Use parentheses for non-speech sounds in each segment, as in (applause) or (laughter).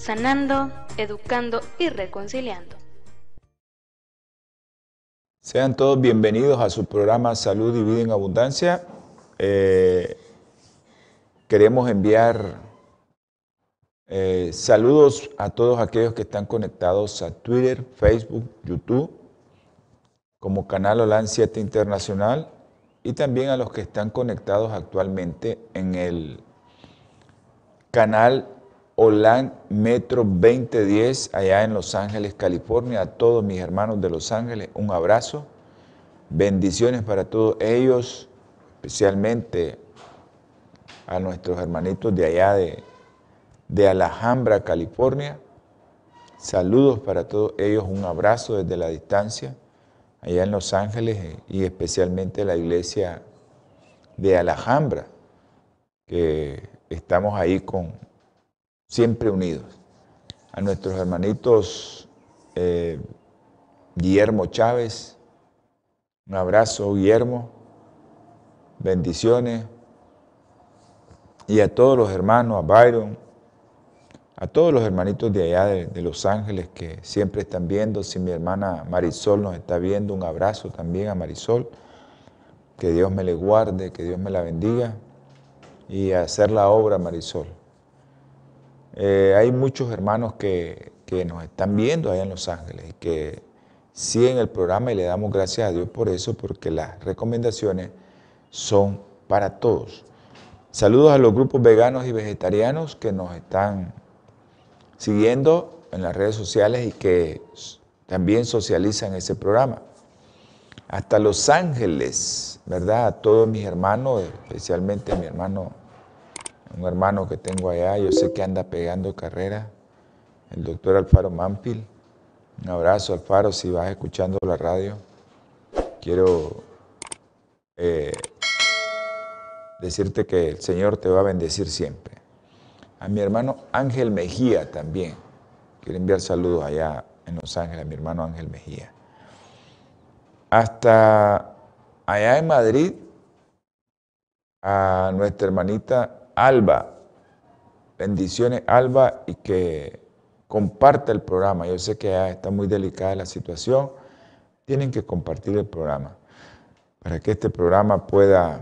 sanando, educando y reconciliando. Sean todos bienvenidos a su programa Salud y Vida en Abundancia. Eh, queremos enviar eh, saludos a todos aquellos que están conectados a Twitter, Facebook, YouTube, como Canal Holan 7 Internacional, y también a los que están conectados actualmente en el canal Holan Metro 2010 allá en Los Ángeles, California. A todos mis hermanos de Los Ángeles, un abrazo. Bendiciones para todos ellos, especialmente a nuestros hermanitos de allá de, de Alhambra, California. Saludos para todos ellos, un abrazo desde la distancia, allá en Los Ángeles y especialmente la iglesia de Alhambra, que estamos ahí con siempre unidos. A nuestros hermanitos eh, Guillermo Chávez, un abrazo Guillermo, bendiciones. Y a todos los hermanos, a Byron, a todos los hermanitos de allá de, de, Los Ángeles que siempre están viendo, si mi hermana Marisol nos está viendo, un abrazo también a Marisol, que Dios me le guarde, que Dios me la bendiga y a hacer la obra Marisol. Eh, hay muchos hermanos que, nos están viendo allá en Los Ángeles y que siguen el programa y le damos gracias a Dios por eso, porque las recomendaciones son para todos. Saludos a los grupos veganos y vegetarianos que nos están siguiendo en las redes sociales y que también socializan ese programa. Hasta Los Ángeles, ¿verdad? A todos mis hermanos, especialmente a mi hermano un hermano que tengo allá, yo sé que anda pegando carrera, el doctor Alfaro Mampil. Un abrazo, Alfaro, si vas escuchando la radio. Quiero eh, decirte que el Señor te va a bendecir siempre. A mi hermano Ángel Mejía también. Quiero enviar saludos allá en Los Ángeles, a mi hermano Ángel Mejía. Hasta allá en Madrid, a nuestra hermanita Alba, bendiciones Alba y que comparta el programa. Yo sé que está muy delicada la situación. Tienen que compartir el programa para que este programa pueda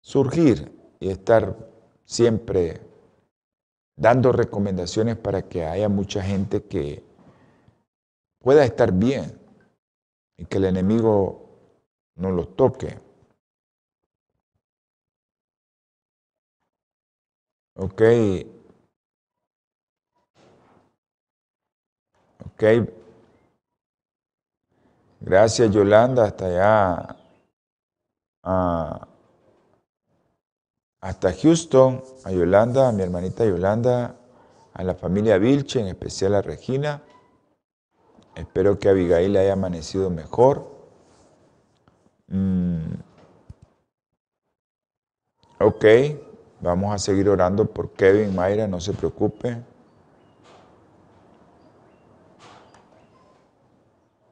surgir y estar siempre dando recomendaciones para que haya mucha gente que pueda estar bien y que el enemigo no los toque. Ok. Ok. Gracias Yolanda, hasta allá. Hasta Houston, a Yolanda, a mi hermanita Yolanda, a la familia Vilche, en especial a Regina. Espero que Abigail haya amanecido mejor. Mm. Ok. Vamos a seguir orando por Kevin, Mayra, no se preocupe.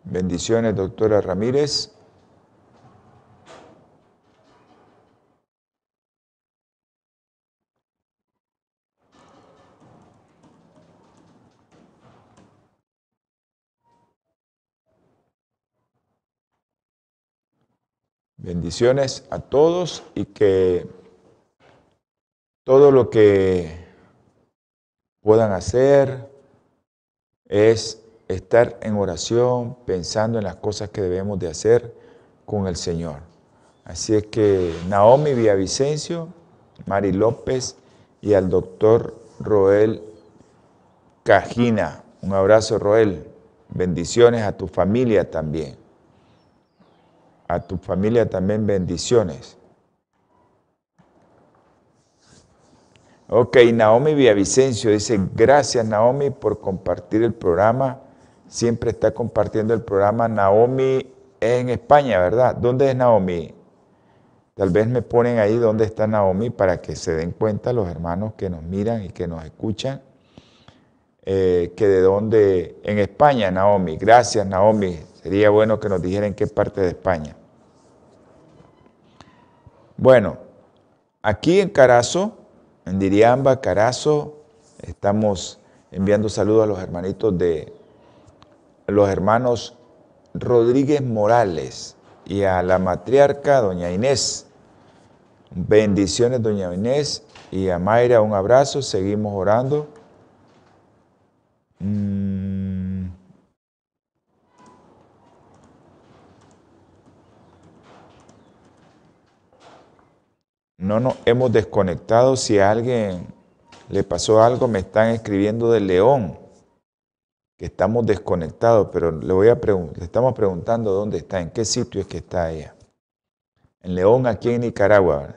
Bendiciones, doctora Ramírez. Bendiciones a todos y que todo lo que puedan hacer es estar en oración, pensando en las cosas que debemos de hacer con el Señor. Así es que Naomi Villavicencio, Mari López y al doctor Roel Cajina. Un abrazo, Roel. Bendiciones a tu familia también. A tu familia también bendiciones. Ok, Naomi Villavicencio dice, gracias Naomi por compartir el programa. Siempre está compartiendo el programa. Naomi es en España, ¿verdad? ¿Dónde es Naomi? Tal vez me ponen ahí dónde está Naomi para que se den cuenta los hermanos que nos miran y que nos escuchan. Eh, que de dónde, en España, Naomi. Gracias, Naomi. Sería bueno que nos dijera en qué parte de España. Bueno, aquí en Carazo, en Diriamba, Carazo, estamos enviando saludos a los hermanitos de los hermanos Rodríguez Morales y a la matriarca doña Inés. Bendiciones doña Inés y a Mayra un abrazo, seguimos orando. Mm. No nos hemos desconectado. Si a alguien le pasó algo, me están escribiendo de León, que estamos desconectados, pero le, voy a le estamos preguntando dónde está, en qué sitio es que está ella. En León, aquí en Nicaragua.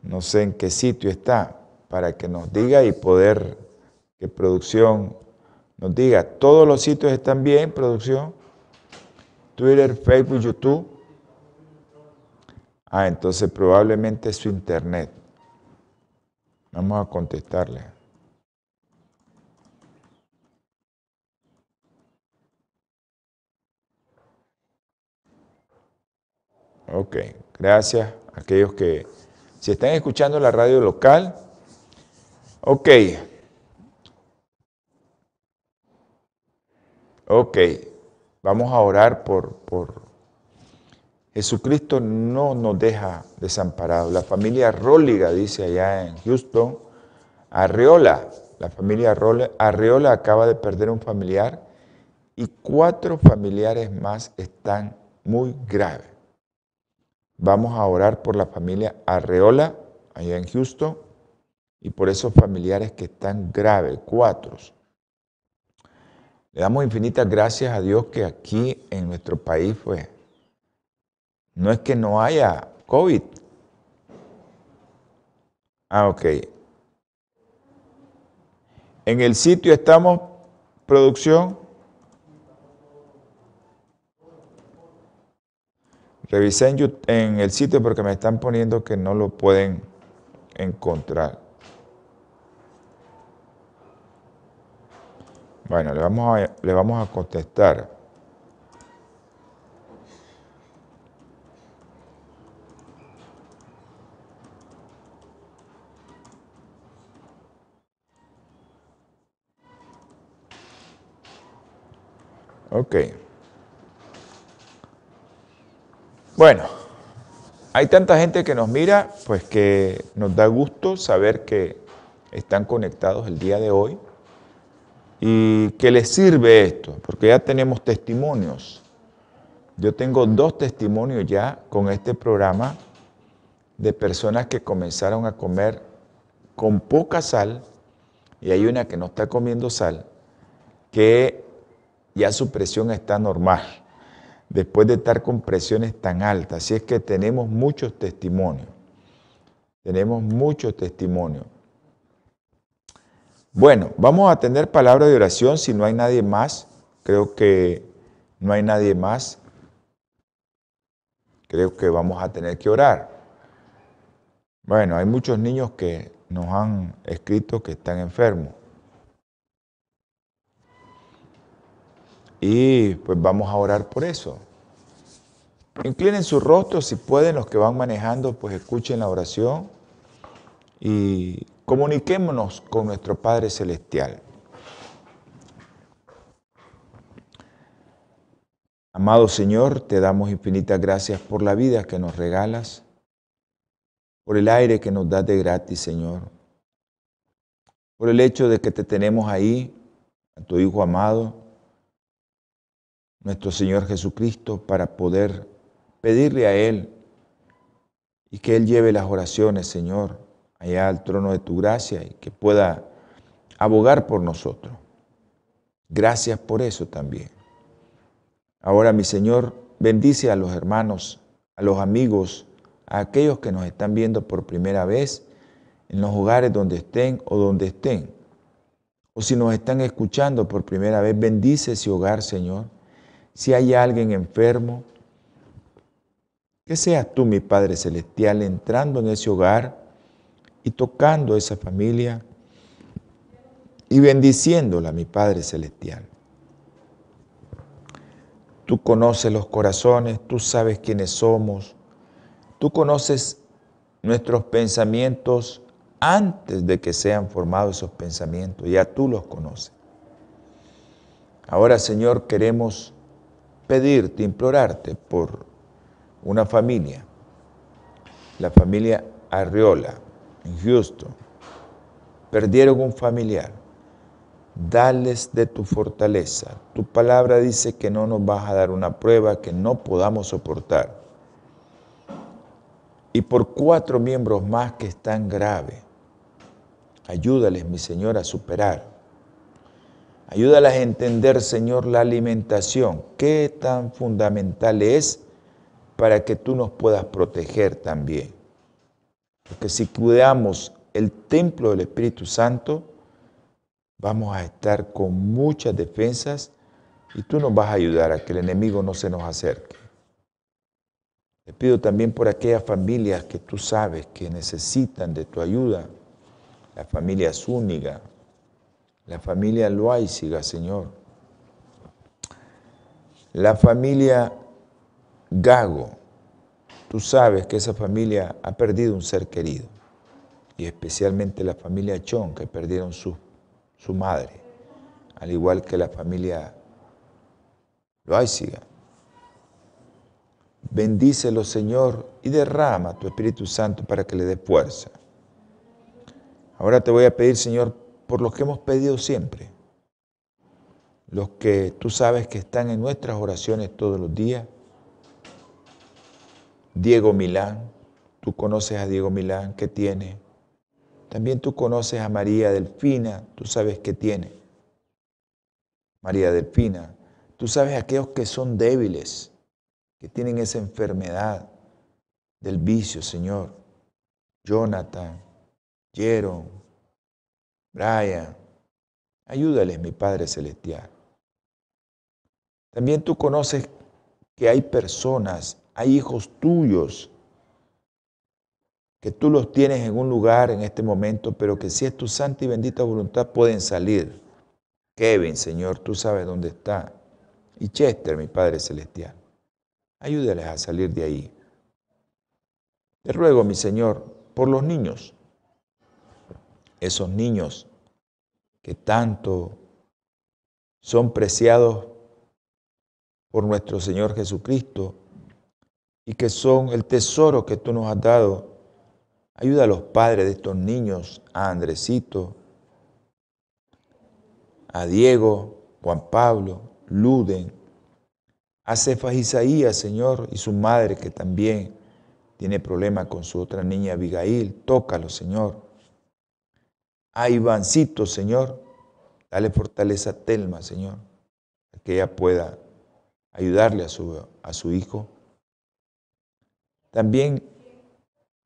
No sé en qué sitio está, para que nos diga y poder que producción nos diga. Todos los sitios están bien, producción. Twitter, Facebook, YouTube. Ah, entonces probablemente es su internet. Vamos a contestarle. Ok, gracias a aquellos que, si están escuchando la radio local, ok. Ok, vamos a orar por, por Jesucristo no nos deja desamparados. La familia Róliga, dice allá en Houston, Arreola, la familia Arreola acaba de perder un familiar y cuatro familiares más están muy graves. Vamos a orar por la familia Arreola, allá en Houston, y por esos familiares que están graves, cuatro. Le damos infinitas gracias a Dios que aquí en nuestro país, pues, no es que no haya COVID. Ah, ok. En el sitio estamos, producción. Revisé en, en el sitio porque me están poniendo que no lo pueden encontrar. Bueno, le vamos a, le vamos a contestar. Ok. Bueno, hay tanta gente que nos mira, pues que nos da gusto saber que están conectados el día de hoy y que les sirve esto, porque ya tenemos testimonios. Yo tengo dos testimonios ya con este programa de personas que comenzaron a comer con poca sal y hay una que no está comiendo sal, que ya su presión está normal, después de estar con presiones tan altas. Así es que tenemos muchos testimonios. Tenemos muchos testimonios. Bueno, vamos a tener palabra de oración si no hay nadie más. Creo que no hay nadie más. Creo que vamos a tener que orar. Bueno, hay muchos niños que nos han escrito que están enfermos. Y pues vamos a orar por eso. Inclinen su rostro si pueden, los que van manejando, pues escuchen la oración y comuniquémonos con nuestro Padre Celestial. Amado Señor, te damos infinitas gracias por la vida que nos regalas, por el aire que nos das de gratis, Señor, por el hecho de que te tenemos ahí, a tu Hijo amado, nuestro Señor Jesucristo para poder pedirle a Él y que Él lleve las oraciones, Señor, allá al trono de tu gracia y que pueda abogar por nosotros. Gracias por eso también. Ahora, mi Señor, bendice a los hermanos, a los amigos, a aquellos que nos están viendo por primera vez en los hogares donde estén o donde estén. O si nos están escuchando por primera vez, bendice ese hogar, Señor. Si hay alguien enfermo, que seas tú, mi Padre Celestial, entrando en ese hogar y tocando a esa familia y bendiciéndola, mi Padre Celestial. Tú conoces los corazones, tú sabes quiénes somos, tú conoces nuestros pensamientos antes de que sean formados esos pensamientos, ya tú los conoces. Ahora, Señor, queremos pedirte, implorarte por una familia, la familia Arriola, en Houston. Perdieron un familiar. Dales de tu fortaleza. Tu palabra dice que no nos vas a dar una prueba que no podamos soportar. Y por cuatro miembros más que están graves Ayúdales, mi Señor, a superar. Ayúdales a entender, Señor, la alimentación, qué tan fundamental es para que tú nos puedas proteger también. Porque si cuidamos el templo del Espíritu Santo, vamos a estar con muchas defensas y tú nos vas a ayudar a que el enemigo no se nos acerque. Te pido también por aquellas familias que tú sabes que necesitan de tu ayuda la familia Zúñiga, la familia Loaiziga, Señor, la familia Gago. Tú sabes que esa familia ha perdido un ser querido, y especialmente la familia Chon, que perdieron su, su madre, al igual que la familia Loaiziga. Bendícelo, Señor, y derrama tu Espíritu Santo para que le dé fuerza Ahora te voy a pedir, Señor, por los que hemos pedido siempre, los que tú sabes que están en nuestras oraciones todos los días. Diego Milán, tú conoces a Diego Milán, ¿qué tiene? También tú conoces a María Delfina, tú sabes qué tiene. María Delfina, tú sabes aquellos que son débiles, que tienen esa enfermedad del vicio, Señor. Jonathan, Jeron, Brian, ayúdales, mi Padre Celestial. También tú conoces que hay personas, hay hijos tuyos, que tú los tienes en un lugar en este momento, pero que si es tu santa y bendita voluntad pueden salir. Kevin, Señor, tú sabes dónde está. Y Chester, mi Padre Celestial. Ayúdales a salir de ahí. Te ruego, mi Señor, por los niños esos niños que tanto son preciados por nuestro Señor Jesucristo y que son el tesoro que tú nos has dado. Ayuda a los padres de estos niños, a Andresito, a Diego, Juan Pablo, Luden, a Cefas Isaías, Señor, y su madre que también tiene problemas con su otra niña Abigail. Tócalo, Señor a Ivancito, Señor. Dale fortaleza a Telma, Señor, para que ella pueda ayudarle a su, a su hijo. También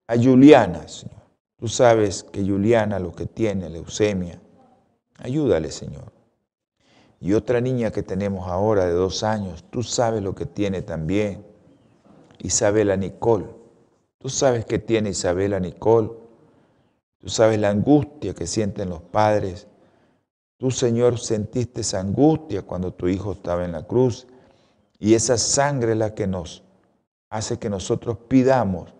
a Juliana, Señor. Tú sabes que Juliana lo que tiene, leucemia. Ayúdale, Señor. Y otra niña que tenemos ahora de dos años, tú sabes lo que tiene también. Isabela Nicole. Tú sabes que tiene Isabela Nicole Tú sabes la angustia que sienten los padres. Tú, Señor, sentiste esa angustia cuando tu hijo estaba en la cruz. Y esa sangre es la que nos hace que nosotros pidamos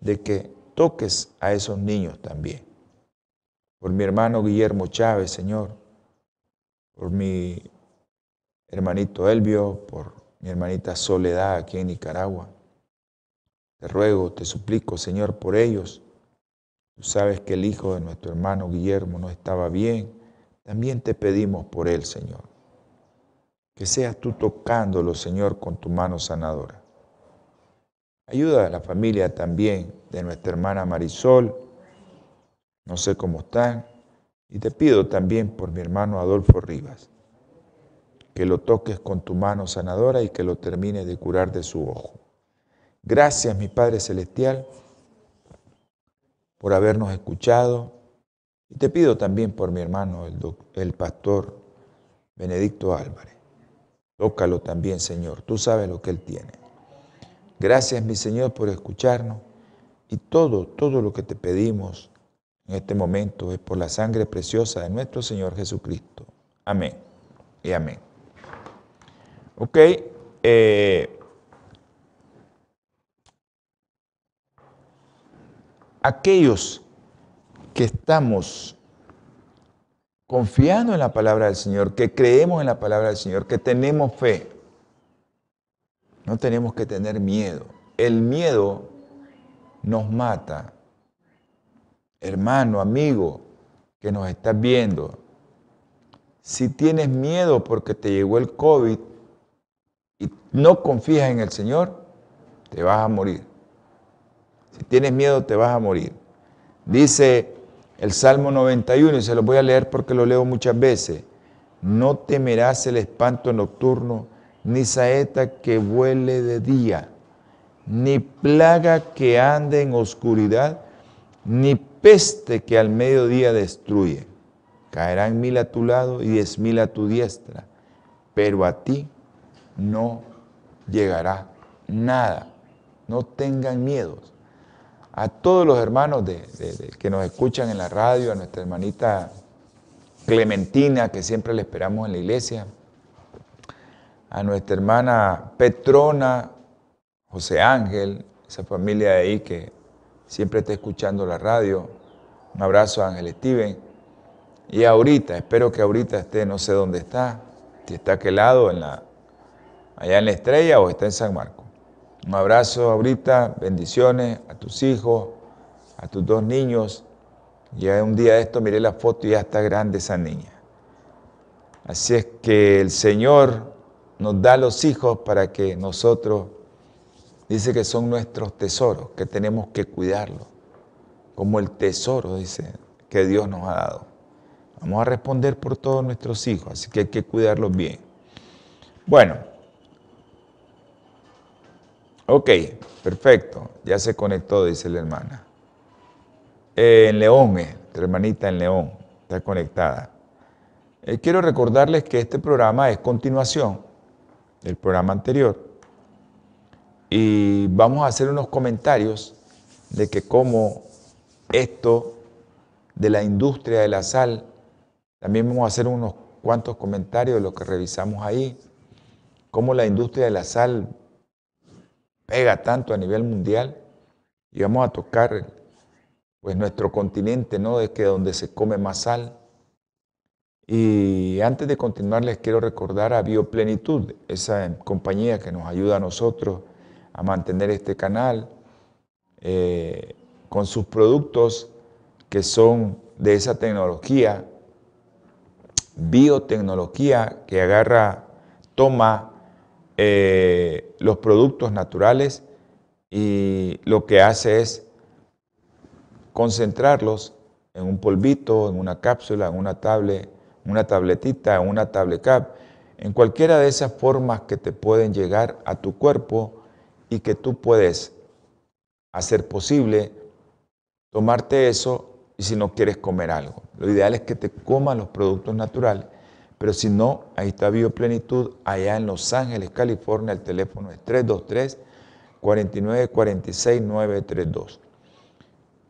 de que toques a esos niños también. Por mi hermano Guillermo Chávez, Señor. Por mi hermanito Elvio, por mi hermanita Soledad aquí en Nicaragua. Te ruego, te suplico, Señor, por ellos Tú sabes que el hijo de nuestro hermano Guillermo no estaba bien. También te pedimos por él, Señor. Que seas tú tocándolo, Señor, con tu mano sanadora. Ayuda a la familia también de nuestra hermana Marisol. No sé cómo están. Y te pido también por mi hermano Adolfo Rivas. Que lo toques con tu mano sanadora y que lo termines de curar de su ojo. Gracias, mi Padre Celestial por habernos escuchado. Y te pido también por mi hermano, el, el pastor Benedicto Álvarez. Tócalo también, Señor. Tú sabes lo que Él tiene. Gracias, mi Señor, por escucharnos. Y todo, todo lo que te pedimos en este momento es por la sangre preciosa de nuestro Señor Jesucristo. Amén y amén. Ok. Eh, aquellos que estamos confiando en la palabra del Señor, que creemos en la palabra del Señor, que tenemos fe, no tenemos que tener miedo. El miedo nos mata. Hermano, amigo, que nos estás viendo, si tienes miedo porque te llegó el COVID y no confías en el Señor, te vas a morir. Si tienes miedo, te vas a morir. Dice el Salmo 91, y se lo voy a leer porque lo leo muchas veces. No temerás el espanto nocturno, ni saeta que vuele de día, ni plaga que ande en oscuridad, ni peste que al mediodía destruye. Caerán mil a tu lado y diez mil a tu diestra, pero a ti no llegará nada. No tengan miedos a todos los hermanos que nos escuchan en la radio, a nuestra hermanita Clementina, que siempre le esperamos en la iglesia, a nuestra hermana Petrona, José Ángel, esa familia de ahí que siempre está escuchando la radio. Un abrazo a Ángel Steven. Y ahorita, espero que ahorita esté, no sé dónde está, si está a aquel lado, en la, allá en la estrella o está en San Marcos. Un abrazo ahorita, bendiciones a tus hijos, a tus dos niños. Ya un día de esto miré la foto y ya está grande esa niña. Así es que el Señor nos da los hijos para que nosotros, dice que son nuestros tesoros, que tenemos que cuidarlos, como el tesoro, dice, que Dios nos ha dado. Vamos a responder por todos nuestros hijos, así que hay que cuidarlos bien. Bueno, Ok, perfecto. Ya se conectó, dice la hermana. Eh, en León, eh, hermanita en León, está conectada. Eh, quiero recordarles que este programa es continuación del programa anterior. Y vamos a hacer unos comentarios de que cómo esto de la industria de la sal, también vamos a hacer unos cuantos comentarios de lo que revisamos ahí, cómo la industria de la sal pega tanto a nivel mundial y vamos a tocar pues nuestro continente, ¿no? Es que donde se come más sal. Y antes de continuar les quiero recordar a Bioplenitud, esa compañía que nos ayuda a nosotros a mantener este canal eh, con sus productos que son de esa tecnología, biotecnología que agarra, toma eh, los productos naturales y lo que hace es concentrarlos en un polvito, en una cápsula, en una tablet, una tabletita, en una tablet cap, en cualquiera de esas formas que te pueden llegar a tu cuerpo y que tú puedes hacer posible tomarte eso y si no quieres comer algo. Lo ideal es que te comas los productos naturales pero si no, ahí está Bioplenitud, allá en Los Ángeles, California, el teléfono es 323 4946 932.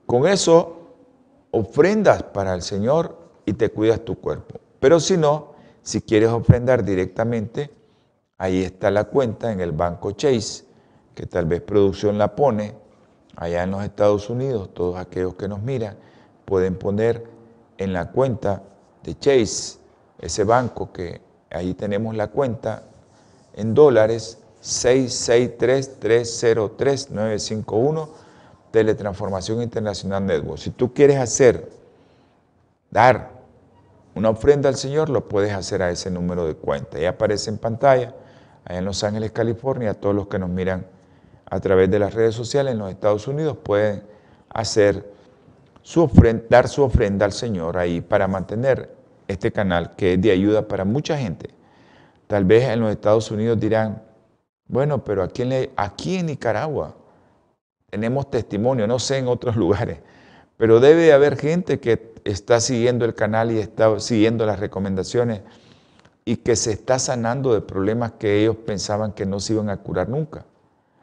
Con eso ofrendas para el Señor y te cuidas tu cuerpo. Pero si no, si quieres ofrendar directamente, ahí está la cuenta en el banco Chase, que tal vez producción la pone, allá en los Estados Unidos, todos aquellos que nos miran pueden poner en la cuenta de Chase ese banco que ahí tenemos la cuenta en dólares 663-303-951 Teletransformación Internacional Network. Si tú quieres hacer, dar una ofrenda al Señor, lo puedes hacer a ese número de cuenta. Ahí aparece en pantalla, allá en Los Ángeles, California, todos los que nos miran a través de las redes sociales en los Estados Unidos pueden hacer su ofrenda, dar su ofrenda al Señor ahí para mantener este canal que es de ayuda para mucha gente. Tal vez en los Estados Unidos dirán, bueno, pero aquí en, aquí en Nicaragua tenemos testimonio, no sé en otros (laughs) lugares, Pero debe de haber gente que está siguiendo el canal y está siguiendo las recomendaciones y que se está sanando de problemas que ellos pensaban que no se iban a curar nunca.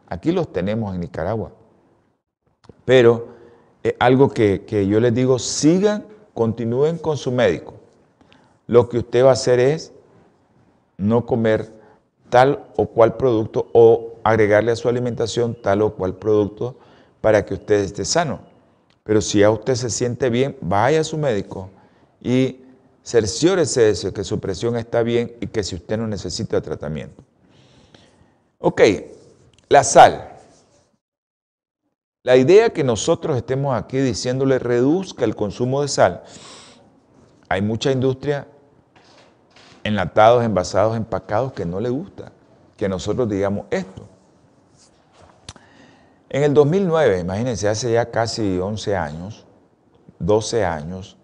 Aquí los tenemos en Nicaragua. Pero eh, algo que, que yo les digo, sigan, continúen con su médico. Lo que usted va a hacer es no comer tal o cual producto o agregarle a su alimentación tal o cual producto para que usted esté sano. Pero si a usted se siente bien, vaya a su médico y cerciórese de que su presión está bien y que si usted no necesita tratamiento. Ok, la sal. La idea que nosotros estemos aquí diciéndole reduzca el consumo de sal. Hay mucha industria enlatados, envasados, empacados que no le gusta que nosotros digamos esto. En el 2009, imagínense, hace ya casi 11 años, 12 años,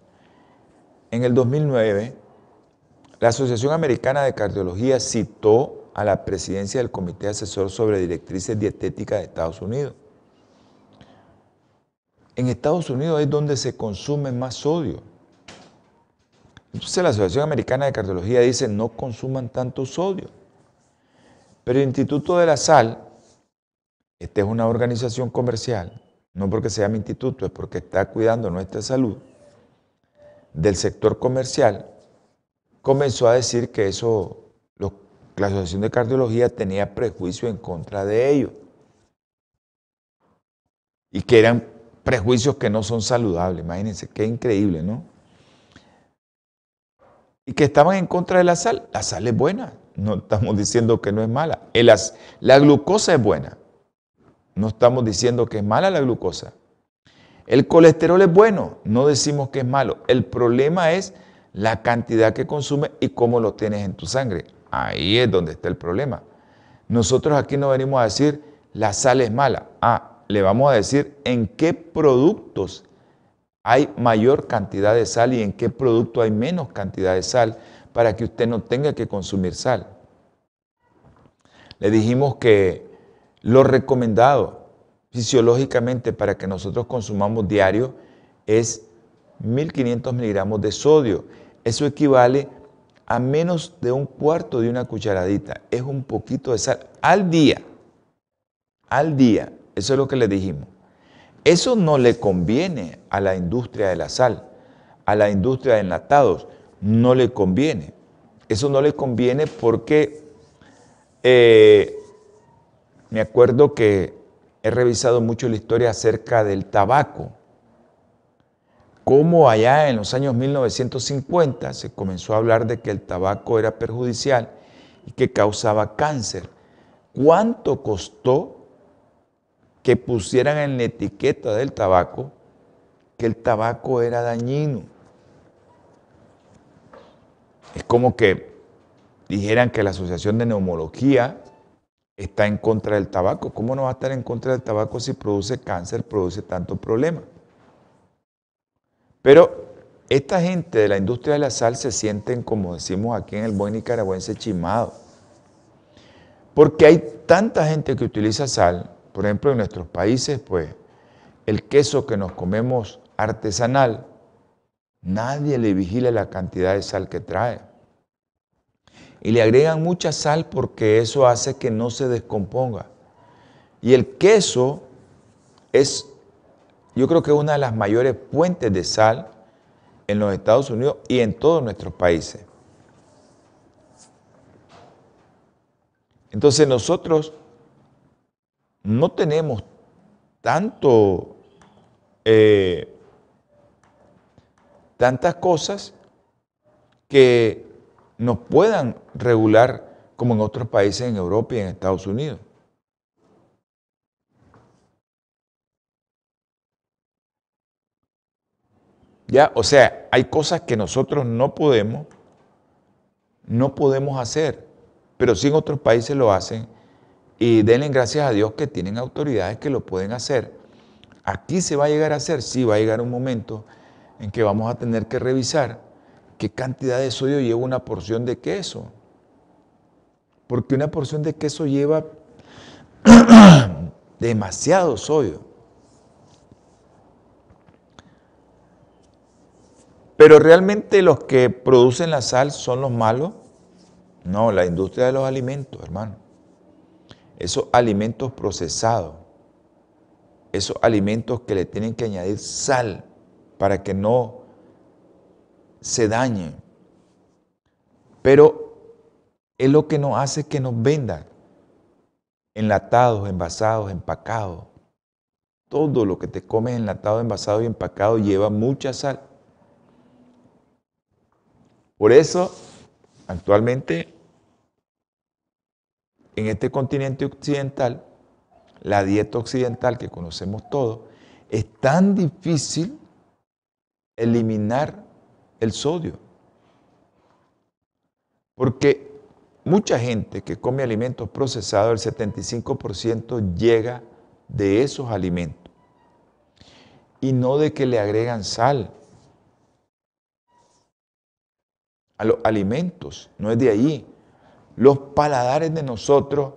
en el 2009, la Asociación Americana de Cardiología citó a la presidencia del Comité Asesor sobre Directrices Dietéticas de Estados Unidos. En Estados Unidos es donde se consume más sodio. Entonces la Asociación Americana de Cardiología dice no consuman tanto sodio. Pero el Instituto de la Sal, esta es una organización comercial, no porque se llame instituto, es porque está cuidando nuestra salud, del sector comercial, comenzó a decir que eso, la Asociación de Cardiología tenía prejuicio en contra de ellos. Y que eran prejuicios que no son saludables. Imagínense, qué increíble, ¿no? Y que estaban en contra de la sal. La sal es buena, no estamos diciendo que no es mala. la glucosa es buena. No estamos diciendo que es mala la glucosa. El colesterol es bueno, no decimos que es malo. El problema es la cantidad que consume y cómo lo tienes en tu sangre. Ahí es donde está el problema. Nosotros aquí no venimos a decir la sal es mala. Ah, le vamos a decir en qué productos hay mayor cantidad de sal y en qué producto hay menos cantidad de sal para que usted no tenga que consumir sal. Le dijimos que lo recomendado fisiológicamente para que nosotros consumamos diario es 1500 miligramos de sodio. Eso equivale a menos de un cuarto de una cucharadita. Es un poquito de sal al día. Al día. Eso es lo que le dijimos. Eso no le conviene a la industria de la sal, a la industria de enlatados no le conviene. Eso no le conviene porque eh, me acuerdo que he revisado mucho la historia acerca del tabaco. Cómo allá en los años 1950 se comenzó a hablar de que el tabaco era perjudicial y que causaba cáncer. ¿Cuánto costó que pusieran en la etiqueta del tabaco que el tabaco era dañino? Es como que dijeran que la Asociación de Neumología está en contra del tabaco. ¿Cómo no va a estar en contra del tabaco si produce cáncer, produce tanto problema? Pero esta gente de la industria de la sal se sienten, como decimos aquí en el buen nicaragüense, chimados. Porque hay tanta gente que utiliza sal, por ejemplo en nuestros países, pues el queso que nos comemos artesanal, Nadie le vigila la cantidad de sal que trae. Y le agregan mucha sal porque eso hace que no se descomponga. Y el queso es, yo creo que una de las mayores fuentes de sal en los Estados Unidos y en todos nuestros países. Entonces nosotros no tenemos tanto eh, tantas cosas que nos puedan regular como en otros países en Europa y en Estados Unidos. Ya, o sea, hay cosas que nosotros no podemos, no podemos hacer, pero sí en otros países lo hacen y denle gracias a Dios que tienen autoridades que lo pueden hacer. Aquí se va a llegar a hacer, sí, va a llegar un momento en que vamos a tener que revisar qué cantidad de sodio lleva una porción de queso. Porque una porción de queso lleva (clears throat) demasiado sodio. Pero realmente los que producen la sal son los malos. No, la industria de los alimentos, hermano. Esos alimentos procesados, esos alimentos que le tienen que añadir sal para que no se dañen. Pero es lo que nos hace que nos vendan enlatados, envasados, empacados. Todo lo que te comes enlatado, envasado y empacado lleva mucha sal. Por eso, actualmente, en este continente occidental, la dieta occidental que conocemos todos, es tan difícil eliminar el sodio. Porque mucha gente que come alimentos procesados, el 75% llega de esos alimentos y no de que le agregan sal a los alimentos, no es de allí. Los paladares de nosotros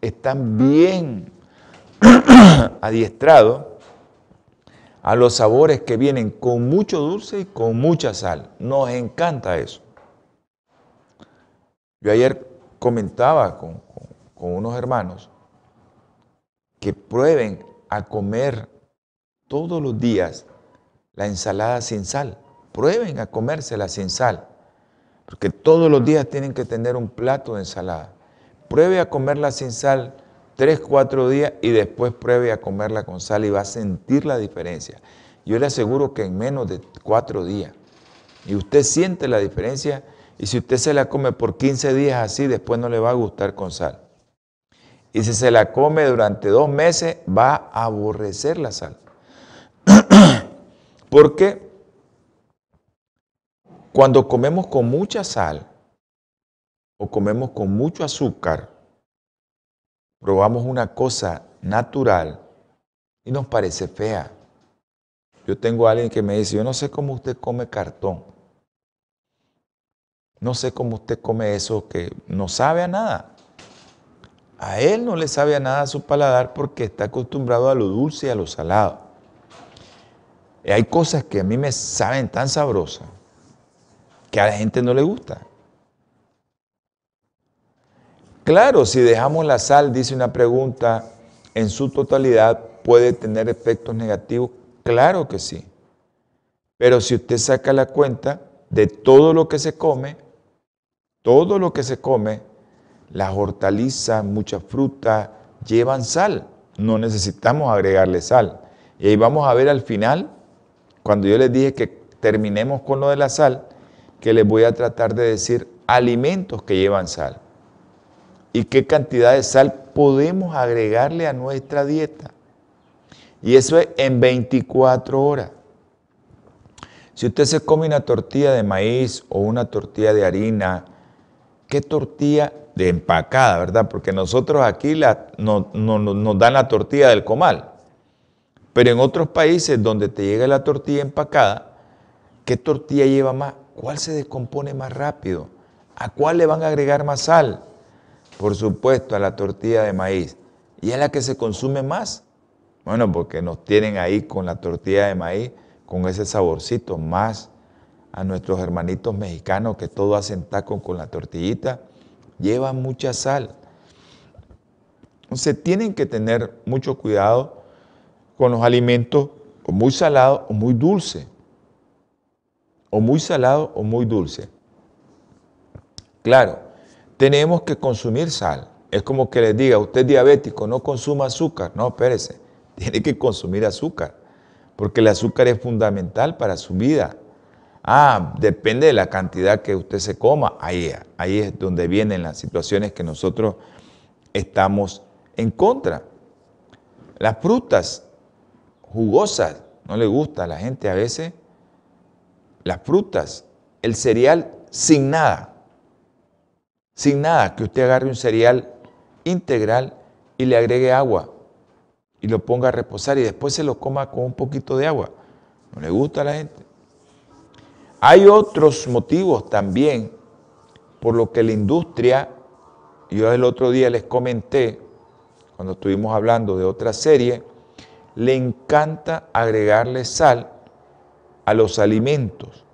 están bien (clears throat) adiestrados a los sabores que vienen con mucho dulce y con mucha sal. Nos encanta eso. Yo ayer comentaba con, unos hermanos que prueben a comer todos los días la ensalada sin sal. Prueben a comérsela sin sal. Porque todos los días tienen que tener un plato de ensalada. Pruebe a comerla sin sal tres, cuatro días y después pruebe a comerla con sal y va a sentir la diferencia. Yo le aseguro que en menos de cuatro días. Y usted siente la diferencia y si usted se la come por 15 días así, después no le va a gustar con sal. Y si se la come durante dos meses, va a aborrecer la sal. (clears throat) Porque cuando comemos con mucha sal o comemos con mucho azúcar, probamos una cosa natural y nos parece fea. Yo tengo a alguien que me dice, yo no sé cómo usted come cartón. No sé cómo usted come eso que no sabe a nada. A él no le sabe a nada a su paladar porque está acostumbrado a lo dulce y a lo salado. Y hay cosas que a mí me saben tan sabrosas que a la gente no le gusta. Claro, si dejamos la sal, dice una pregunta, en su totalidad puede tener efectos negativos. Claro que sí. Pero si usted saca la cuenta de todo lo que se come, todo lo que se come las hortalizas, mucha fruta, llevan sal. No necesitamos agregarle sal. Y ahí vamos a ver al final, cuando yo les dije que terminemos con lo de la sal, que les voy a tratar de decir alimentos que llevan sal. Y qué cantidad de sal podemos agregarle a nuestra dieta. Y eso es en 24 horas. Si usted se come una tortilla de maíz o una tortilla de harina, ¿qué tortilla de empacada, ¿verdad? Porque nosotros aquí la, no, nos dan la tortilla del comal. Pero en otros países donde te llega la tortilla empacada, ¿qué tortilla lleva más? ¿Cuál se descompone más rápido? ¿A cuál le van a agregar más sal? Por supuesto, a la tortilla de maíz. ¿Y es la que se consume más? Bueno, porque nos tienen ahí con la tortilla de maíz, con ese saborcito, más a nuestros hermanitos mexicanos que todo hacen taco con la tortillita lleva mucha sal. Entonces tienen que tener mucho cuidado con los alimentos o muy salados o muy dulces. O muy salado o muy dulce. Claro, tenemos que consumir sal. Es como que les diga, usted es diabético, no consuma azúcar. No, espérese, (laughs) tiene que consumir azúcar, porque el azúcar es fundamental para su vida. Ah, depende de la cantidad que usted se coma. Ahí, ahí es donde vienen las situaciones que nosotros estamos en contra. Las frutas jugosas, no le gusta a la gente a veces. Las frutas, el cereal sin nada. Sin nada, que usted agarre un cereal integral y le agregue agua y lo ponga a reposar y después se lo coma con un poquito de agua. No le gusta a la gente. Hay otros motivos también por lo que la industria, yo el otro día les comenté, cuando estuvimos hablando de otra serie, le encanta agregarle sal a los alimentos.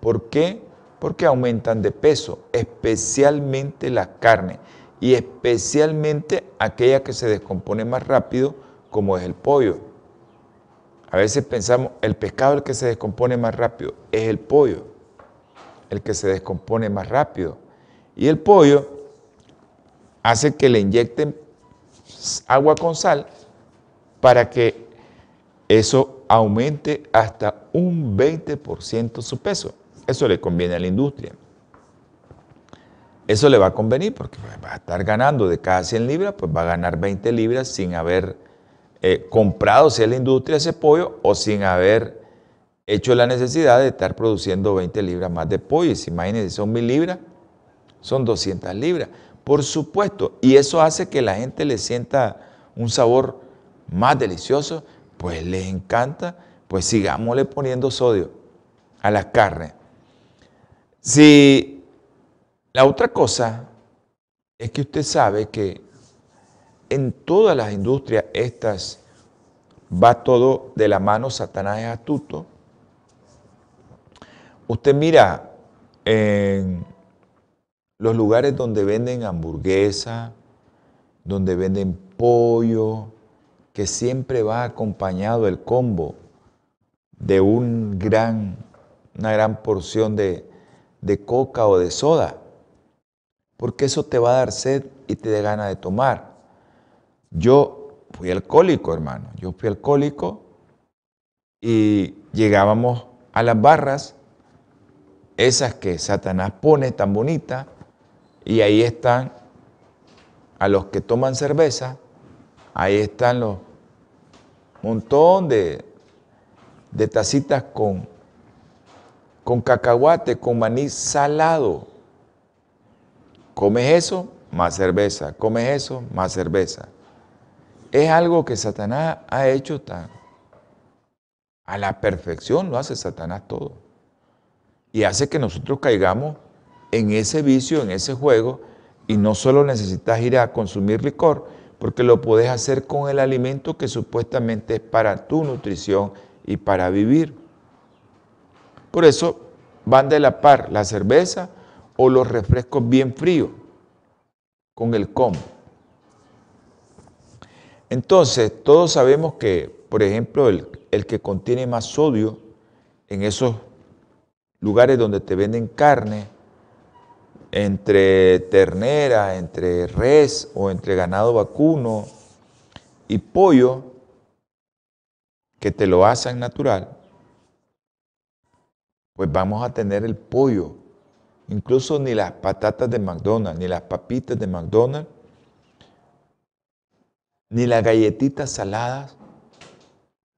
¿Por qué? Porque aumentan de peso, especialmente la carne y especialmente aquella que se descompone más rápido, como es el pollo. A veces pensamos, el pescado el que se descompone más rápido, es el pollo, el que se descompone más rápido. Y el pollo hace que le inyecten agua con sal para que eso aumente hasta un 20% su peso. Eso le conviene a la industria. Eso le va a convenir porque va a estar ganando de cada 100 libras, pues va a ganar 20 libras sin haber eh, comprado, si es la industria, ese pollo o sin haber hecho la necesidad de estar produciendo 20 libras más de pollo. Y si imagínense, son 1000 libras, son 200 libras. Por supuesto, y eso hace que la gente le sienta un sabor más delicioso, pues les encanta, pues sigámosle poniendo sodio a las carnes. Si la otra cosa es que usted sabe que en todas las industrias estas va todo de la mano, Satanás es astuto. Usted mira en los lugares donde venden hamburguesa, donde venden pollo, que siempre va acompañado el combo de un gran, una gran porción de, de coca o de soda, porque eso te va a dar sed y te da gana de tomar. Yo fui alcohólico, hermano, yo fui alcohólico y llegábamos a las barras, esas que Satanás pone tan bonitas, y ahí están a los que toman cerveza, ahí están los montón de, de tacitas con, con cacahuate, con maní salado. Comes eso, más cerveza. Comes eso, más cerveza. Es algo que Satanás ha hecho tan a la perfección, lo hace Satanás todo. Y hace que nosotros caigamos en ese vicio, en ese juego, y no solo necesitas ir a consumir licor, porque lo puedes hacer con el alimento que supuestamente es para tu nutrición y para vivir. Por eso van de la par la cerveza o los refrescos bien fríos con el combo. Entonces, todos sabemos que, por ejemplo, el, el que contiene más sodio en esos lugares donde te venden carne, entre ternera, entre res o entre ganado vacuno y pollo, que te lo hacen natural, pues vamos a tener el pollo. Incluso ni las patatas de McDonald's, ni las papitas de McDonald's, ni las galletitas saladas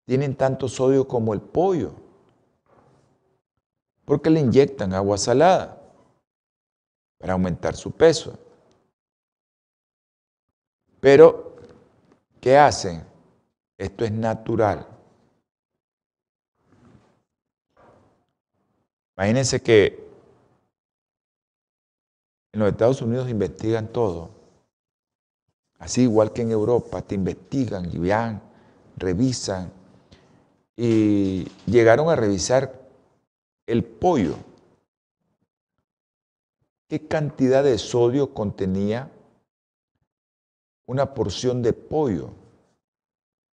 tienen tanto sodio como el pollo. Porque le inyectan agua salada para aumentar su peso. Pero, ¿qué hacen? Esto es natural. Imagínense que en los Estados Unidos investigan todo. Así igual que en Europa, te investigan revisan. Y llegaron a revisar el pollo ¿Qué cantidad de sodio contenía una porción de pollo?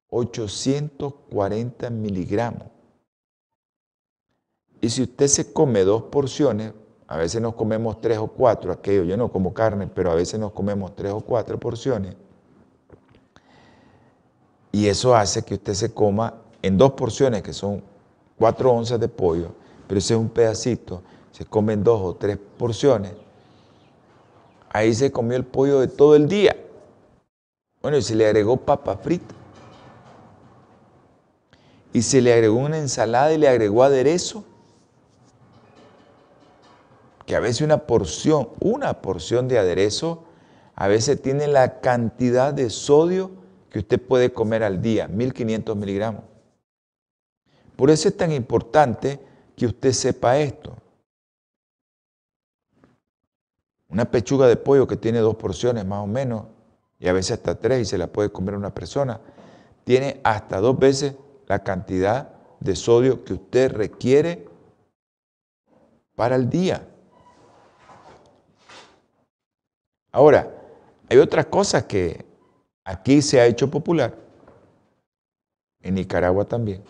840 miligramos. Y si usted se come dos porciones, a veces nos comemos tres o cuatro, aquello yo no como carne, pero a veces nos comemos tres o cuatro porciones. Y eso hace que usted se coma en dos porciones, que son cuatro onzas de pollo, pero ese es un pedacito, se comen dos o tres porciones, Ahí se comió el pollo de todo el día. Bueno, y se le agregó papa frita. Y se le agregó una ensalada y le agregó aderezo. Que a veces una porción, una porción de aderezo, a veces tiene la cantidad de sodio que usted puede comer al día, 1500 miligramos. Por eso es tan importante que usted sepa esto. Una pechuga de pollo que tiene dos porciones más o menos, y a veces hasta tres y se la puede comer una persona, tiene hasta dos veces la cantidad de sodio que usted requiere para el día. Ahora, hay otras cosas que aquí se ha hecho popular, en Nicaragua también.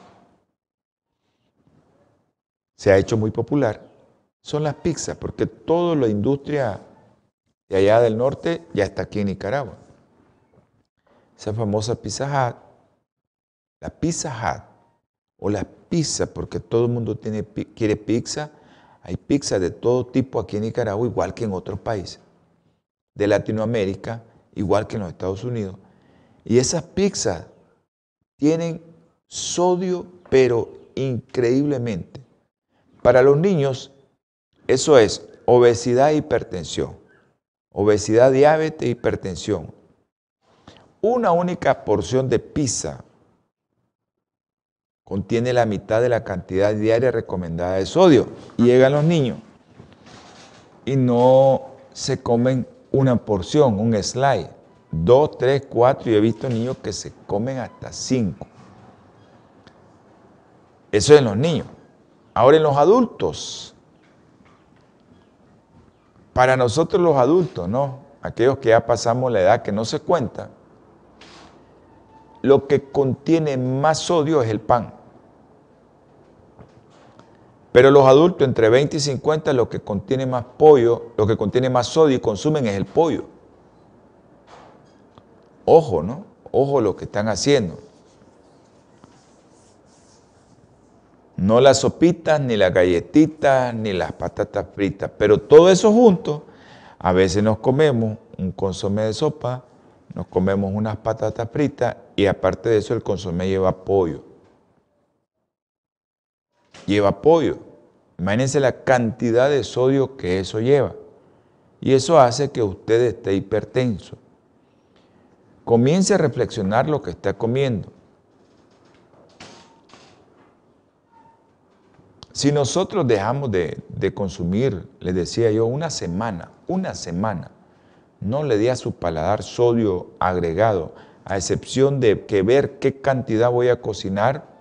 Se ha hecho muy popular, son las pizzas, porque toda la industria de allá del norte ya está aquí en Nicaragua. Esa famosa Pizza Hut, la Pizza Hut, o la pizza, porque todo el mundo tiene, quiere pizza, hay pizza de todo tipo aquí en Nicaragua, igual que en otros países de Latinoamérica, igual que en los Estados Unidos. Y esas pizzas tienen sodio, pero increíblemente. Para los niños, eso es obesidad e hipertensión. Obesidad, diabetes, hipertensión. Una única porción de pizza contiene la mitad de la cantidad diaria recomendada de sodio. Y llegan los niños y no se comen una porción, un slide. Dos, tres, cuatro, y he visto niños que se comen hasta cinco. Eso es en los niños. Ahora en los adultos. Para nosotros los adultos, ¿no? Aquellos que ya pasamos la edad que no se cuenta, lo que contiene más sodio es el pan. Pero los adultos entre 20 y 50 lo que contiene más pollo, lo que contiene más sodio y consumen es el pollo. Ojo, ¿no? Ojo lo que están haciendo. No las sopitas, ni las galletitas, ni las patatas fritas. Pero todo eso junto, a veces nos comemos un consomé de sopa, nos comemos unas patatas fritas y aparte de eso el consomé lleva pollo lleva pollo. Imagínense la cantidad de sodio que eso lleva. Y eso hace que usted esté hipertenso. Comience a reflexionar lo que está comiendo. Si nosotros dejamos de, consumir, les decía yo, una semana, una semana, no le dé a su paladar sodio agregado, a excepción de que ver qué cantidad voy a cocinar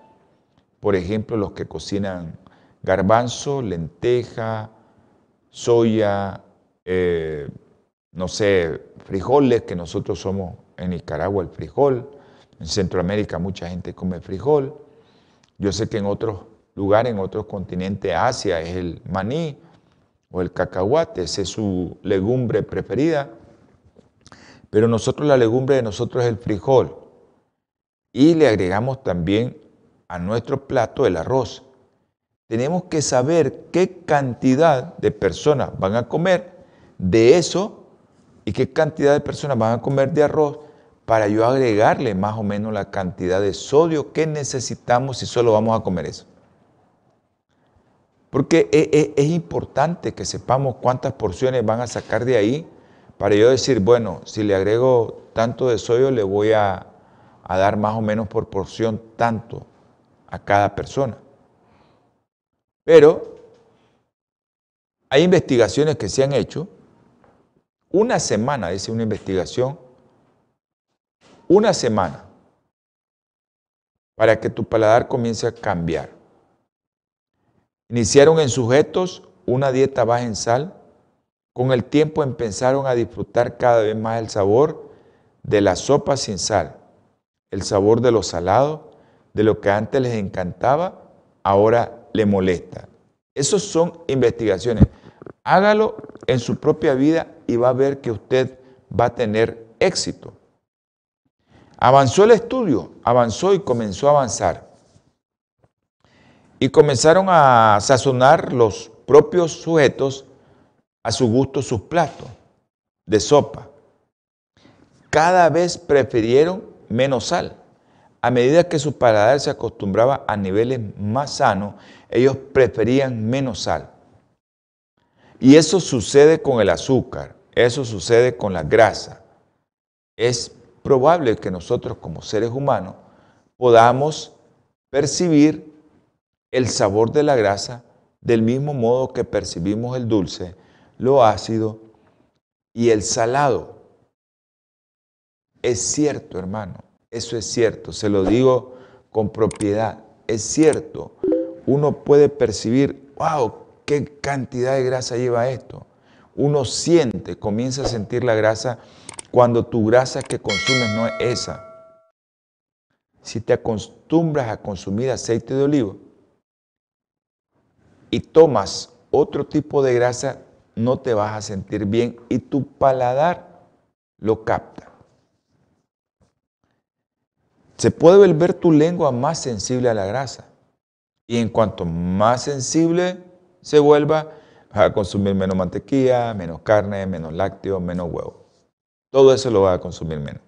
por ejemplo, los que cocinan garbanzo, lenteja, soya, eh, no sé, frijoles, que nosotros somos en Nicaragua el frijol, en Centroamérica mucha gente come frijol, yo sé que en otros lugares, en otros continentes, Asia, es el maní o el cacahuate, esa es su legumbre preferida, pero nosotros la legumbre de nosotros es el frijol y le agregamos también a nuestro plato el arroz. Tenemos que saber qué cantidad de personas van a comer de eso y qué cantidad de personas van a comer de arroz para yo agregarle más o menos la cantidad de sodio que necesitamos si solo vamos a comer eso. Porque e, e, es, importante que sepamos cuántas porciones van a sacar de ahí para yo decir, bueno, si le agrego tanto de sodio, le voy a, a dar más o menos por porción tanto a cada persona. Pero hay investigaciones que se han hecho. Una semana, dice una investigación, una semana para que tu paladar comience a cambiar. Iniciaron en sujetos una dieta baja en sal. Con el tiempo empezaron a disfrutar cada vez más el sabor de la sopa sin sal, el sabor de los salados de lo que antes les encantaba, ahora le molesta. Esas son investigaciones. Hágalo en su propia vida y va a ver que usted va a tener éxito. Avanzó el estudio, avanzó y comenzó a avanzar. Y comenzaron a sazonar los propios sujetos a su gusto sus platos de sopa. Cada vez prefirieron menos sal a medida que su paladar se acostumbraba a niveles más sanos, ellos preferían menos sal. Y eso sucede con el azúcar, eso sucede con la grasa. Es probable que nosotros como seres humanos podamos percibir el sabor de la grasa del mismo modo que percibimos el dulce, lo ácido y el salado. Es cierto, hermano. Eso es cierto, se lo digo con propiedad. es cierto, uno puede percibir, wow, qué cantidad de grasa lleva esto. Uno siente, comienza a sentir la grasa cuando tu grasa que consumes no es esa. Si te acostumbras a consumir aceite de olivo y tomas otro tipo de grasa, no te vas a sentir bien y tu paladar lo capta. Se puede volver tu lengua más sensible a la grasa. Y en cuanto más sensible se vuelva, vas a consumir menos mantequilla, menos carne, menos lácteos, menos huevo. Todo eso lo va a consumir menos.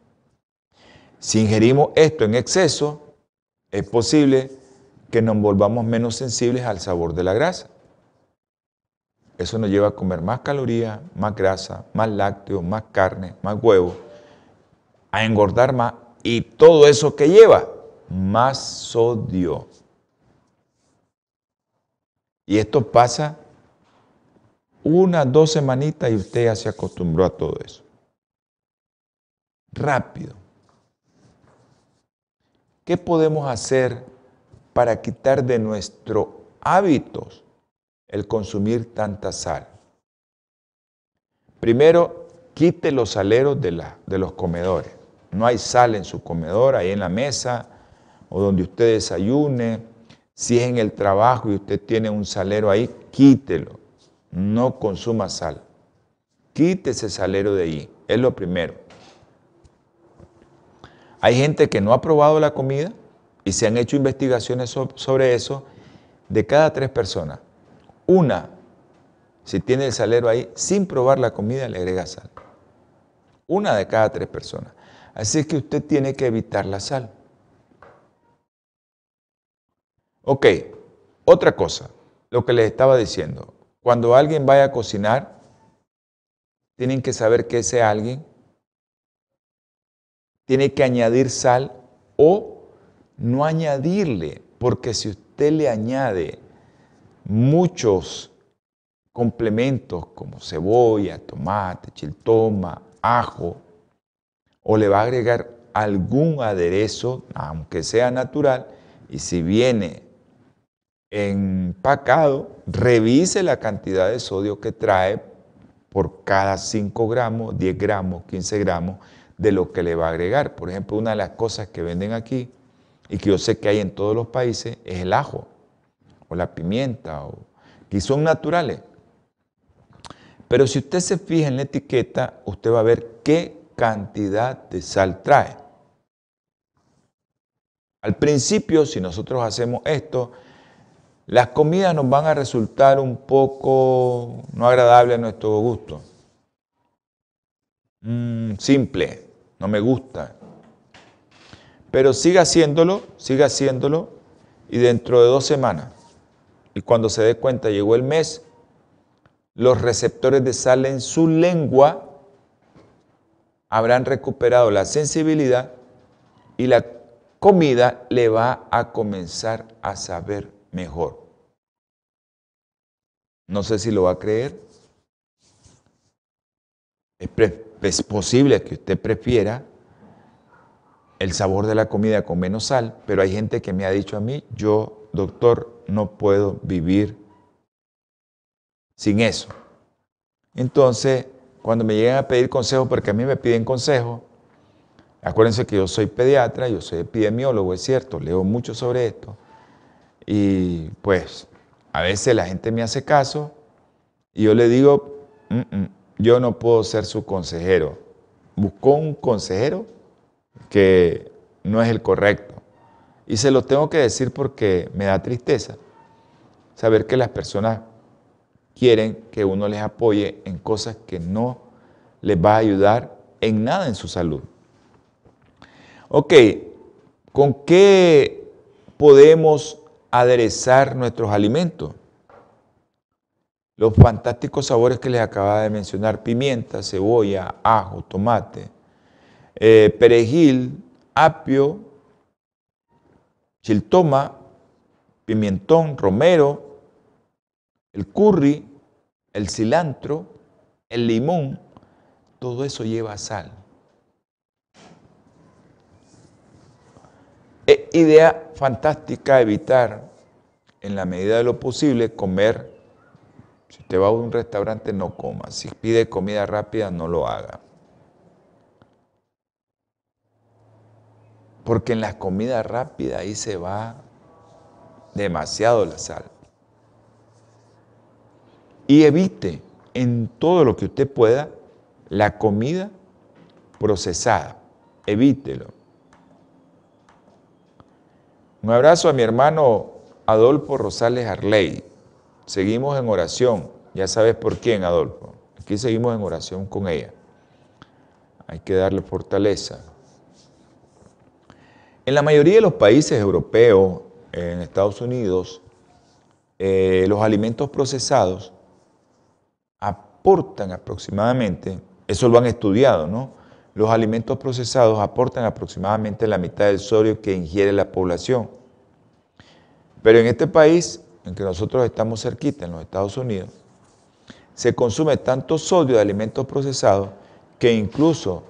Si ingerimos esto en exceso, es posible que nos volvamos menos sensibles al sabor de la grasa. Eso nos lleva a comer más calorías, más grasa, más lácteos, más carne, más huevo, a engordar más y todo eso que lleva, más sodio. Y esto pasa unas dos semanitas y usted ya se acostumbró a todo eso. Rápido. ¿Qué podemos hacer para quitar de nuestros hábitos el consumir tanta sal? Primero, quite los saleros de, la, de los comedores. No hay sal en su comedor, ahí en la mesa o donde usted desayune. Si es en el trabajo y usted tiene un salero ahí, quítelo. No consuma sal. Quite ese salero de ahí. Es lo primero. Hay gente que no ha probado la comida y se han hecho investigaciones sobre eso. De cada tres personas, una, si tiene el salero ahí, sin probar la comida, le agrega sal. Una de cada tres personas. Así que usted tiene que evitar la sal. Ok, otra cosa, lo que les estaba diciendo. Cuando alguien vaya a cocinar, tienen que saber que ese alguien tiene que añadir sal o no añadirle, porque si usted le añade muchos complementos como cebolla, tomate, chiltoma, ajo, o le va a agregar algún aderezo, aunque sea natural, y si viene empacado, revise la cantidad de sodio que trae por cada 5 gramos, 10 gramos, 15 gramos de lo que le va a agregar. Por ejemplo, una de las cosas que venden aquí y que yo sé que hay en todos los países es el ajo o la pimienta, o, que son naturales. Pero si usted se fija en la etiqueta, usted va a ver qué cantidad de sal trae. Al principio, si nosotros hacemos esto, las comidas nos van a resultar un poco no agradables a nuestro gusto. Mm, simple, no me gusta. Pero siga haciéndolo, siga haciéndolo y dentro de dos semanas, y cuando se dé cuenta llegó el mes, los receptores de sal en su lengua habrán recuperado la sensibilidad y la comida le va a comenzar a saber mejor. No sé si lo va a creer. Es, posible que usted prefiera el sabor de la comida con menos sal, pero hay gente que me ha dicho a mí, yo, doctor, no puedo vivir sin eso. Entonces, cuando me llegan a pedir consejo, porque a mí me piden consejo, acuérdense que yo soy pediatra, yo soy epidemiólogo, es cierto, leo mucho sobre esto, y pues a veces la gente me hace caso y yo le digo, yo no puedo ser su consejero. Buscó un consejero que no es el correcto. Y se lo tengo que decir porque me da tristeza saber que las personas quieren que uno les apoye en cosas que no les va a ayudar en nada en su salud. Ok, ¿con qué podemos aderezar nuestros alimentos? Los fantásticos sabores que les acababa de mencionar, pimienta, cebolla, ajo, tomate, eh, perejil, apio, chiltoma, pimentón, romero, el curry, el cilantro, el limón, todo eso lleva sal. E, idea fantástica evitar, en la medida de lo posible, comer. Si usted va a un restaurante, no coma. Si pide comida rápida, no lo haga. Porque en la comida rápida ahí se va demasiado la sal. Y evite en todo lo que usted pueda la comida procesada. Evítelo. Un abrazo a mi hermano Adolfo Rosales Arley. Seguimos en oración. Ya sabes por quién, Adolfo. Aquí seguimos en oración con ella. Hay que darle fortaleza. En la mayoría de los países europeos, en Estados Unidos, eh, los alimentos procesados aportan aproximadamente, eso lo han estudiado, ¿no? Los alimentos procesados aportan aproximadamente la mitad del sodio que ingiere la población. Pero en este país, en que nosotros estamos cerquita, en los Estados Unidos, se consume tanto sodio de alimentos procesados que incluso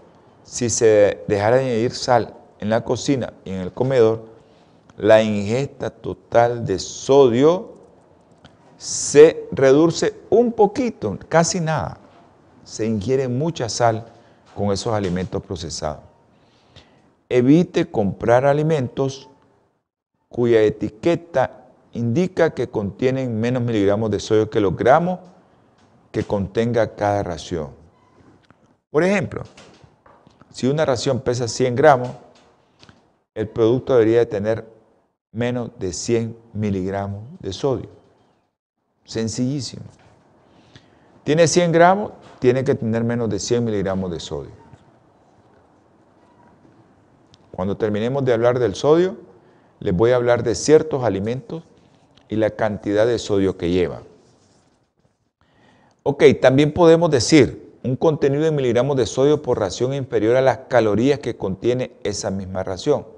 si se dejara de añadir sal en la cocina y en el comedor, la ingesta total de sodio se reduce un poquito, casi nada. Se ingiere mucha sal con esos alimentos procesados. Evite comprar alimentos cuya etiqueta indica que contienen menos miligramos de sodio que los gramos que contenga cada ración. Por ejemplo, si una ración pesa 100 gramos, el producto debería tener menos de 100 miligramos de sodio. Sencillísimo. Tiene 100 gramos, tiene que tener menos de 100 miligramos de sodio. Cuando terminemos de hablar del sodio, les voy a hablar de ciertos alimentos y la cantidad de sodio que lleva. Ok, también podemos decir un contenido de miligramos de sodio por ración inferior a las calorías que contiene esa misma ración.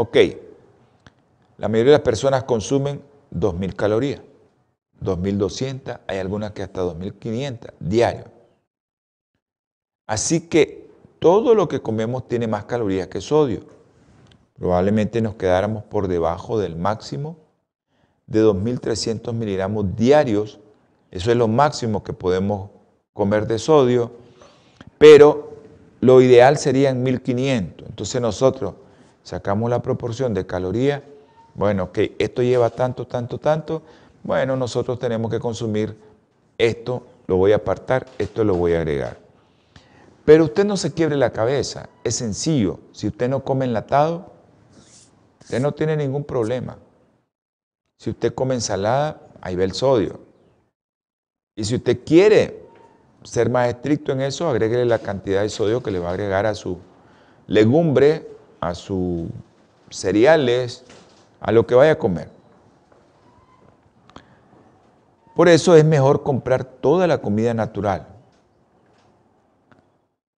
Ok, la mayoría de las personas consumen 2.000 calorías, 2.200, hay algunas que hasta 2.500 diario. Así que todo lo que comemos tiene más calorías que sodio. Probablemente nos quedáramos por debajo del máximo de 2.300 miligramos diarios. Eso es lo máximo que podemos comer de sodio, pero lo ideal serían 1.500. Entonces nosotros sacamos la proporción de calorías, bueno, que esto lleva tanto, tanto, tanto, bueno, nosotros tenemos que consumir esto, lo voy a apartar, esto lo voy a agregar. Pero usted no se quiebre la cabeza, es sencillo, si usted no come enlatado, usted no tiene ningún problema. Si usted come ensalada, ahí va el sodio. Y si usted quiere ser más estricto en eso, agréguele la cantidad de sodio que le va a agregar a su legumbre a sus cereales, a lo que vaya a comer. Por eso es mejor comprar toda la comida natural.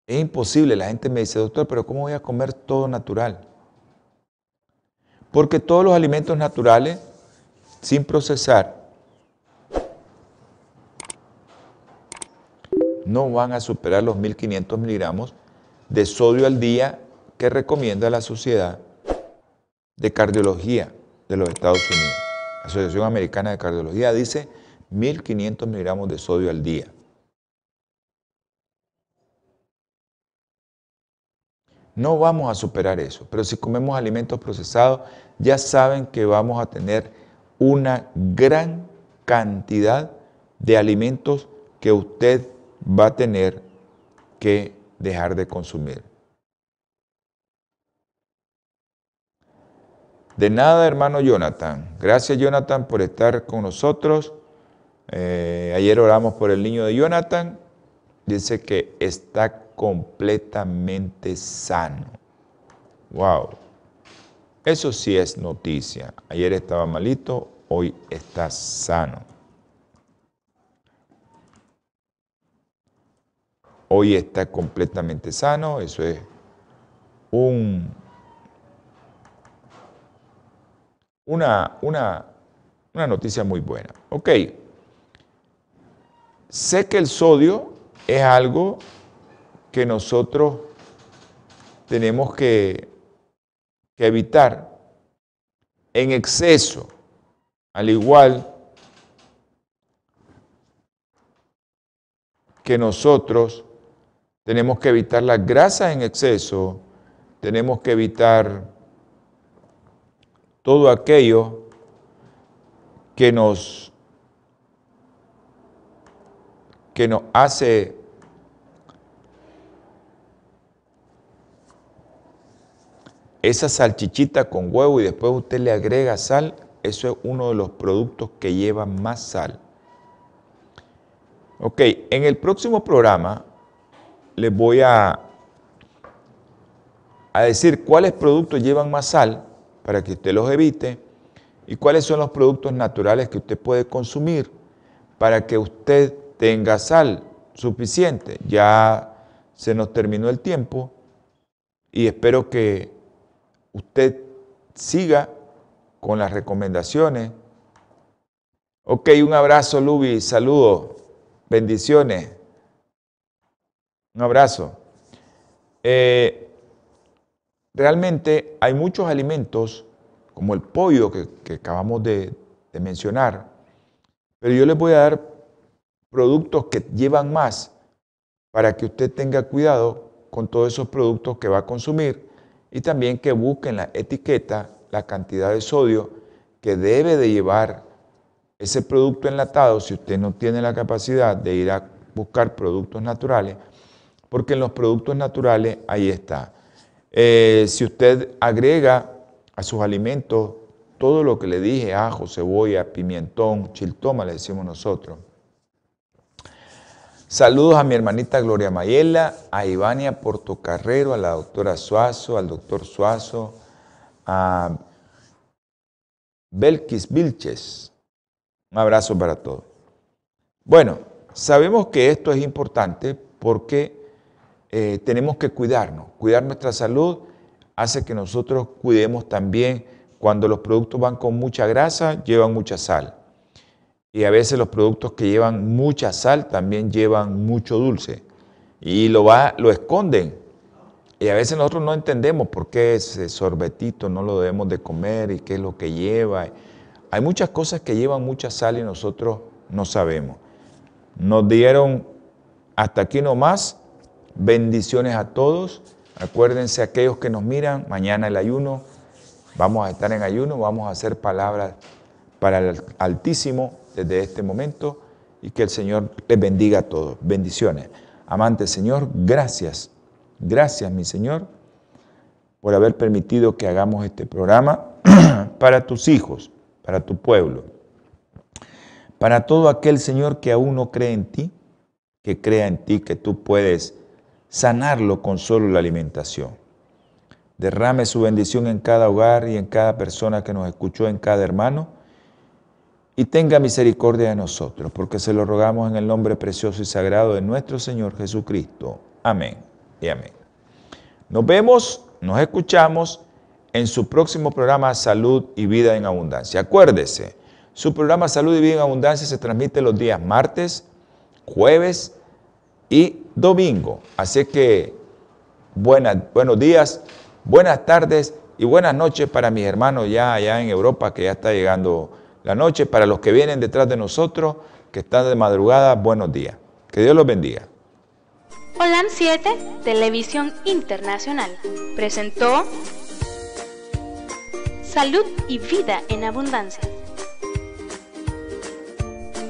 Es imposible, la gente me dice, doctor, pero ¿cómo voy a comer todo natural? Porque todos los alimentos naturales, sin procesar, no van a superar los 1500 miligramos de sodio al día que recomienda la Sociedad de Cardiología de los Estados Unidos. La Asociación Americana de Cardiología dice 1.500 miligramos de sodio al día. No vamos a superar eso, pero si comemos alimentos procesados, ya saben que vamos a tener una gran cantidad de alimentos que usted va a tener que dejar de consumir. De nada, hermano Jonathan. Gracias, Jonathan, por estar con nosotros. Eh, ayer oramos por el niño de Jonathan. Dice que está completamente sano. Wow. Eso sí es noticia. Ayer estaba malito, hoy está sano. Hoy está completamente sano. Eso es un una, una, noticia muy buena. Ok, sé que el sodio es algo que nosotros tenemos que, que evitar en exceso, al igual que nosotros tenemos que evitar las grasas en exceso, tenemos que evitar todo aquello que nos, que nos hace esa salchichita con huevo y después usted le agrega sal, eso es uno de los productos que lleva más sal. Ok, en el próximo programa les voy a, a decir cuáles productos llevan más sal para que usted los evite y cuáles son los productos naturales que usted puede consumir para que usted tenga sal suficiente. Ya se nos terminó el tiempo y espero que usted siga con las recomendaciones. Ok, un abrazo, Lubi, saludos, bendiciones. Un abrazo. Eh, realmente hay muchos alimentos, como el pollo que, acabamos de, de mencionar, pero yo les voy a dar productos que llevan más para que usted tenga cuidado con todos esos productos que va a consumir y también que busquen la etiqueta la cantidad de sodio que debe de llevar ese producto enlatado si usted no tiene la capacidad de ir a buscar productos naturales, porque en los productos naturales ahí está. Eh, si usted agrega a sus alimentos todo lo que le dije, ajo, cebolla, pimentón, chiltoma, le decimos nosotros, Saludos a mi hermanita Gloria Mayela, a Ivania Portocarrero, a la doctora Suazo, al doctor Suazo, a Belkis Vilches. Un abrazo para todos. Bueno, sabemos que esto es importante porque eh, tenemos que cuidarnos. Cuidar nuestra salud hace que nosotros cuidemos también cuando los productos van con mucha grasa, llevan mucha sal. Y a veces los productos que llevan mucha sal también llevan mucho dulce. Y lo, va, lo esconden. Y a veces nosotros no entendemos por qué ese sorbetito no lo debemos de comer y qué es lo que lleva. Hay muchas cosas que llevan mucha sal y nosotros no sabemos. Nos dieron hasta aquí nomás. Bendiciones a todos. Acuérdense aquellos que nos miran, mañana el ayuno. Vamos a estar en ayuno, vamos a hacer palabras para el Altísimo desde este momento y que el Señor les bendiga a todos. Bendiciones. Amante Señor, gracias. Gracias, mi Señor, por haber permitido que hagamos este programa (clears throat) para tus hijos, para tu pueblo. Para todo aquel Señor que aún no cree en ti, que crea en ti que tú puedes sanarlo con solo la alimentación. Derrame su bendición en cada hogar y en cada persona que nos escuchó, en cada hermano y tenga misericordia de nosotros, porque se lo rogamos en el nombre precioso y sagrado de nuestro Señor Jesucristo. Amén y amén. Nos vemos, nos escuchamos en su próximo programa Salud y Vida en Abundancia. Acuérdese, su programa Salud y Vida en Abundancia se transmite los días martes, jueves y domingo. Así que buenos días, buenas tardes y buenas noches para mis hermanos ya allá en Europa que ya está llegando la noche. Para los que vienen detrás de nosotros, que están de madrugada, buenos días. Que Dios los bendiga. Holan 7, Televisión Internacional, presentó Salud y Vida en Abundancia.